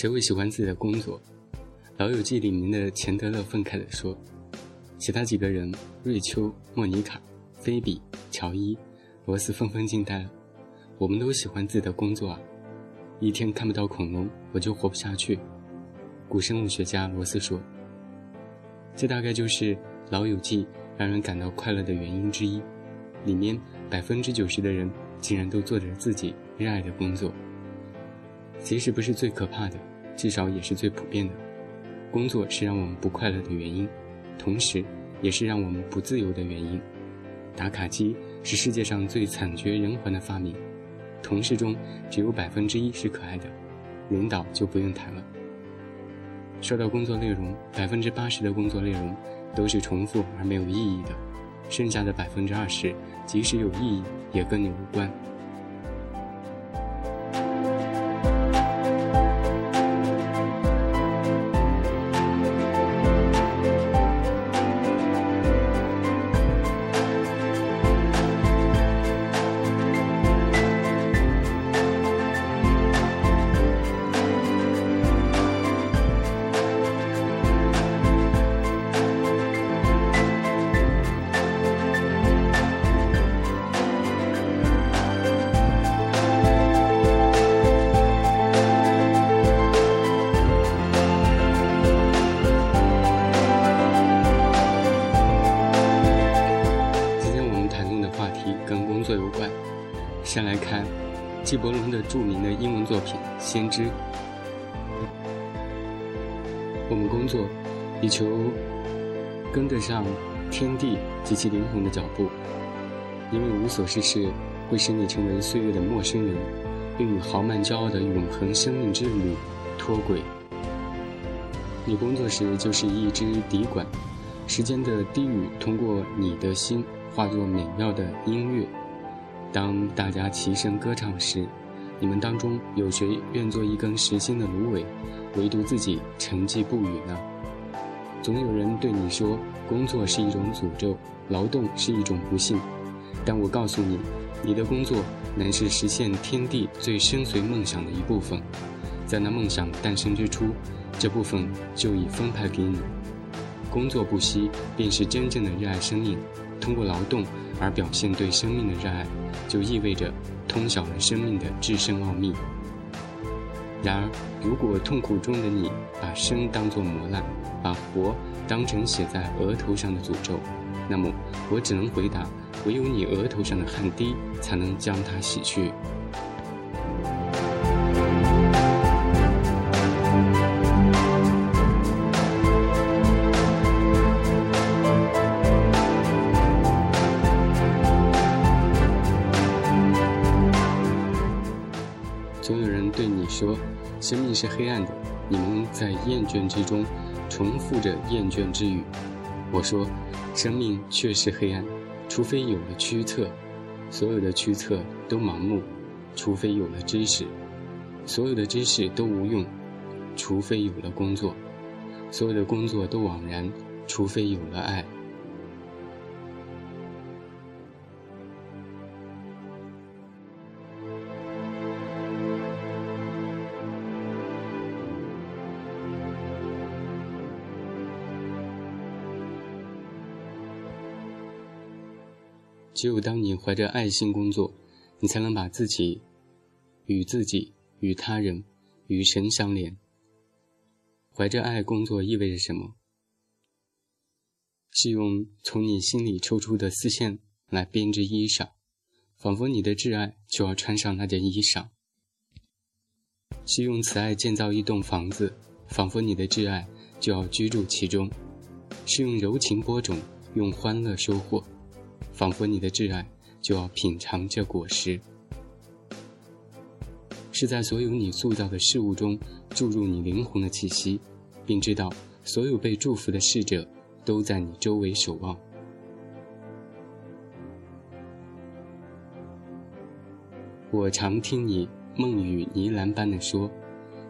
谁会喜欢自己的工作？《老友记》里面的钱德勒愤慨地说：“其他几个人，瑞秋、莫妮卡、菲比、乔伊、罗斯纷纷惊呆了。我们都喜欢自己的工作啊！一天看不到恐龙，我就活不下去。”古生物学家罗斯说：“这大概就是《老友记》让人感到快乐的原因之一。里面百分之九十的人竟然都做着自己热爱的工作。其实不是最可怕的。”至少也是最普遍的。工作是让我们不快乐的原因，同时也是让我们不自由的原因。打卡机是世界上最惨绝人寰的发明。同事中只有百分之一是可爱的，领导就不用谈了。说到工作内容，百分之八十的工作内容都是重复而没有意义的，剩下的百分之二十，即使有意义，也跟你无关。纪伯伦的著名的英文作品《先知》。我们工作，以求跟得上天地及其灵魂的脚步，因为无所事事会使你成为岁月的陌生人，并与豪迈骄傲的永恒生命之旅脱轨。你工作时就是一支笛管，时间的低语通过你的心化作美妙的音乐。当大家齐声歌唱时，你们当中有谁愿做一根实心的芦苇，唯独自己沉寂不语呢？总有人对你说，工作是一种诅咒，劳动是一种不幸。但我告诉你，你的工作乃是实现天地最深邃梦想的一部分。在那梦想诞生之初，这部分就已分派给你。工作不息，便是真正的热爱生命。通过劳动而表现对生命的热爱。就意味着通晓了生命的至深奥秘。然而，如果痛苦中的你把生当作磨难，把活当成写在额头上的诅咒，那么我只能回答：唯有你额头上的汗滴，才能将它洗去。生命是黑暗的，你们在厌倦之中重复着厌倦之语。我说，生命确实黑暗，除非有了驱策，所有的驱策都盲目；除非有了知识，所有的知识都无用；除非有了工作，所有的工作都枉然；除非有了爱。只有当你怀着爱心工作，你才能把自己与自己、与他人、与神相连。怀着爱工作意味着什么？是用从你心里抽出的丝线来编织衣裳，仿佛你的挚爱就要穿上那件衣裳；是用慈爱建造一栋房子，仿佛你的挚爱就要居住其中；是用柔情播种，用欢乐收获。仿佛你的挚爱就要品尝这果实，是在所有你塑造的事物中注入你灵魂的气息，并知道所有被祝福的逝者都在你周围守望。我常听你梦语呢喃般的说，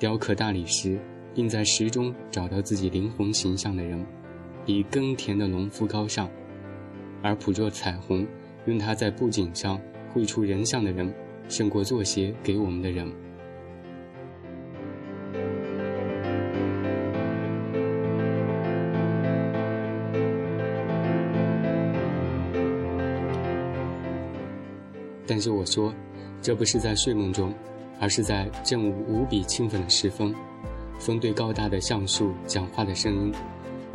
雕刻大理石，并在石中找到自己灵魂形象的人，比耕田的农夫高尚。而捕捉彩虹，用它在布景上绘出人像的人，胜过作鞋给我们的人。但是我说，这不是在睡梦中，而是在正无比兴奋的时分。风对高大的橡树讲话的声音，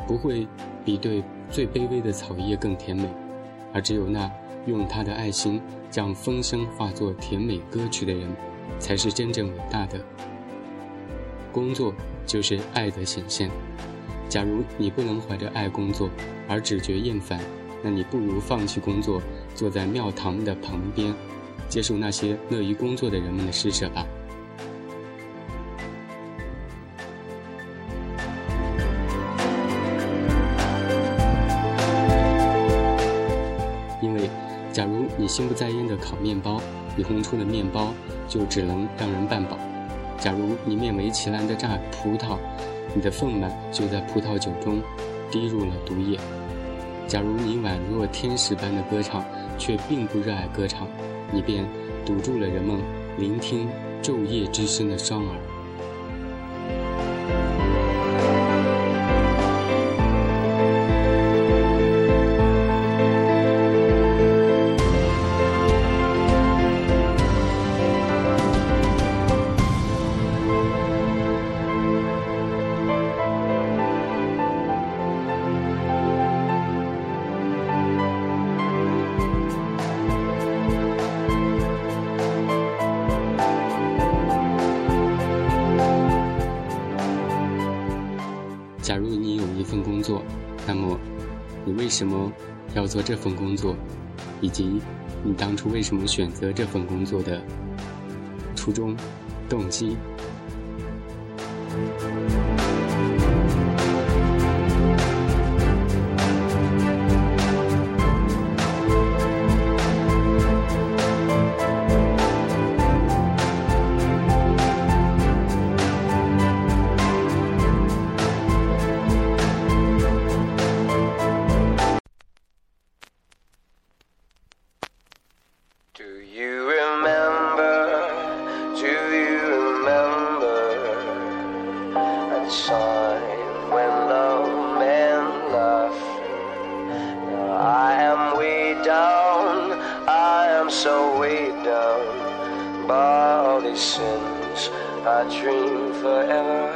不会比对。最卑微的草叶更甜美，而只有那用他的爱心将风声化作甜美歌曲的人，才是真正伟大的。工作就是爱的显现。假如你不能怀着爱工作，而只觉厌烦，那你不如放弃工作，坐在庙堂的旁边，接受那些乐于工作的人们的施舍吧。你心不在焉的烤面包，你烘出的面包就只能让人半饱；假如你勉为其难的榨葡萄，你的愤懑就在葡萄酒中滴入了毒液。假如你宛若天使般的歌唱，却并不热爱歌唱，你便堵住了人们聆听昼夜之声的双耳。份工作，那么你为什么要做这份工作，以及你当初为什么选择这份工作的初衷、动机？？sins I dream forever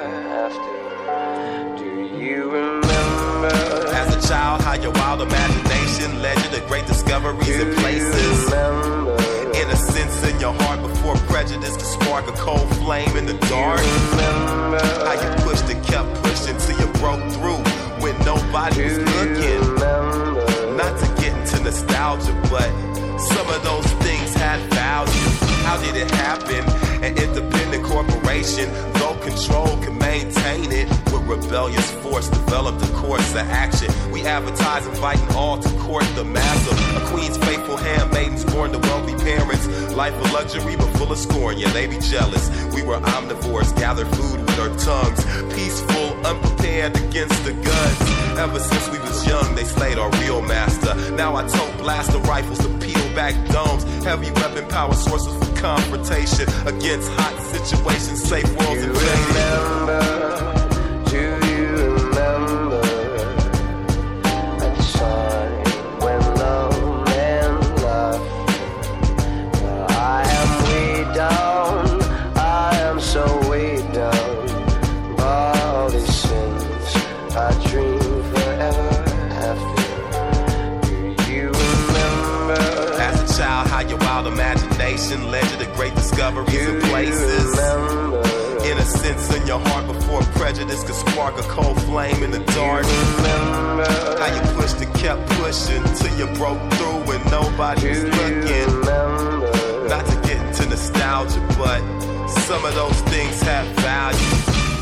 after. Do you remember? As a child, how your wild imagination led you to great discoveries Do and places. remember? Innocence in your heart before prejudice could spark a cold flame in the dark. Remember? How you pushed and kept pushing till you broke through when nobody was looking. Not to get into nostalgia, but some of those things had value. How did it happen? An independent corporation, though control can maintain it. With rebellious force, developed a course of action. We advertise inviting all to court the master. A queen's faithful handmaidens born to wealthy parents. Life of luxury, but full of scorn. Yeah, they be jealous. We were omnivores, gathered food with our tongues. Peaceful, unprepared against the guns. Ever since we was young, they slayed our real master. Now I tote blaster rifles to peel back domes. Heavy weapon power sources confrontation against hot situations. Safe worlds Do imagination led you to great discoveries and places. remember? Innocence in your heart before prejudice could spark a cold flame in the dark. Remember? How you pushed and kept pushing till you broke through when nobody was looking. remember? Not to get into nostalgia, but some of those things have value.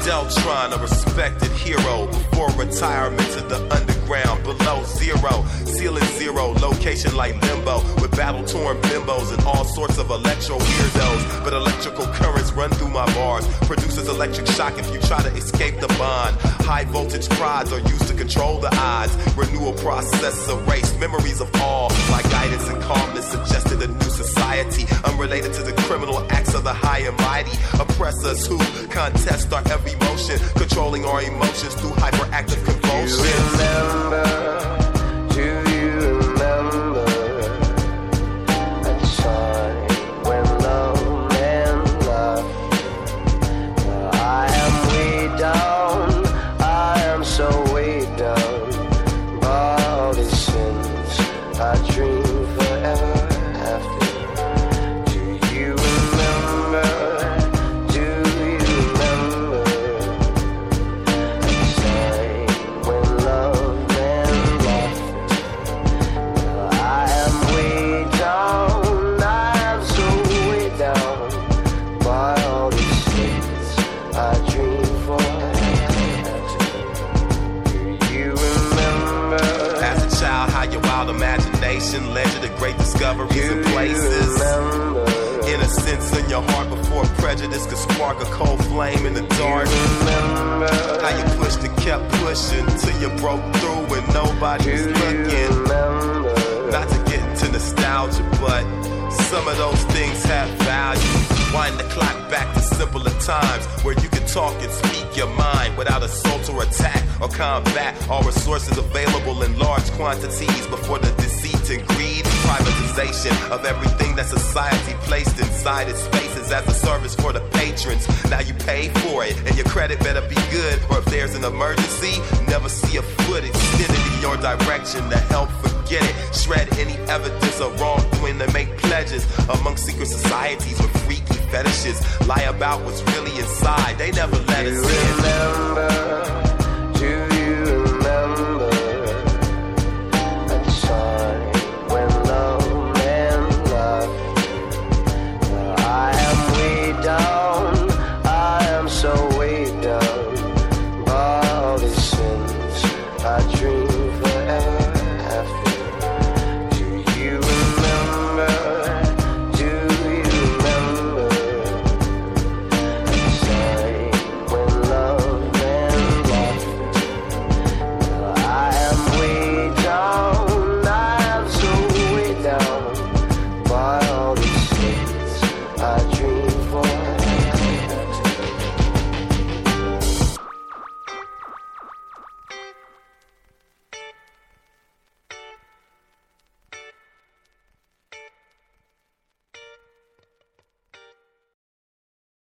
Deltron, a respected hero, before retirement to the underground, below zero, ceiling zero, location like limbo, with battle torn bimbos and all sorts of electro weirdos. But electrical currents run through my bars, produces electric shock if you try to escape the bond. High voltage prods are used to control the odds. Renewal process erased memories of all. My guidance and calmness suggested a new society, unrelated to the criminal acts of the high and mighty. Oppressors who contest our every motion, controlling our emotions through hyperactive convulsions. you remember imagination led to great discoveries and places. Innocence in your heart before prejudice could spark a cold flame in the dark. How you pushed and kept pushing till you broke through when nobody was looking. remember? Not to get into nostalgia, but some of those things have value. Wind the clock back to simpler times where you could talk and speak your mind without assault or attack or combat. All resources available in large quantities before the and greed, privatization of everything that society placed inside its spaces as a service for the patrons. Now you pay for it, and your credit better be good, or if there's an emergency, never see a foot extended in your direction to help forget it. Shred any evidence of wrongdoing to make pledges among secret societies with freaky fetishes. Lie about what's really inside. They never let Do us you in. remember?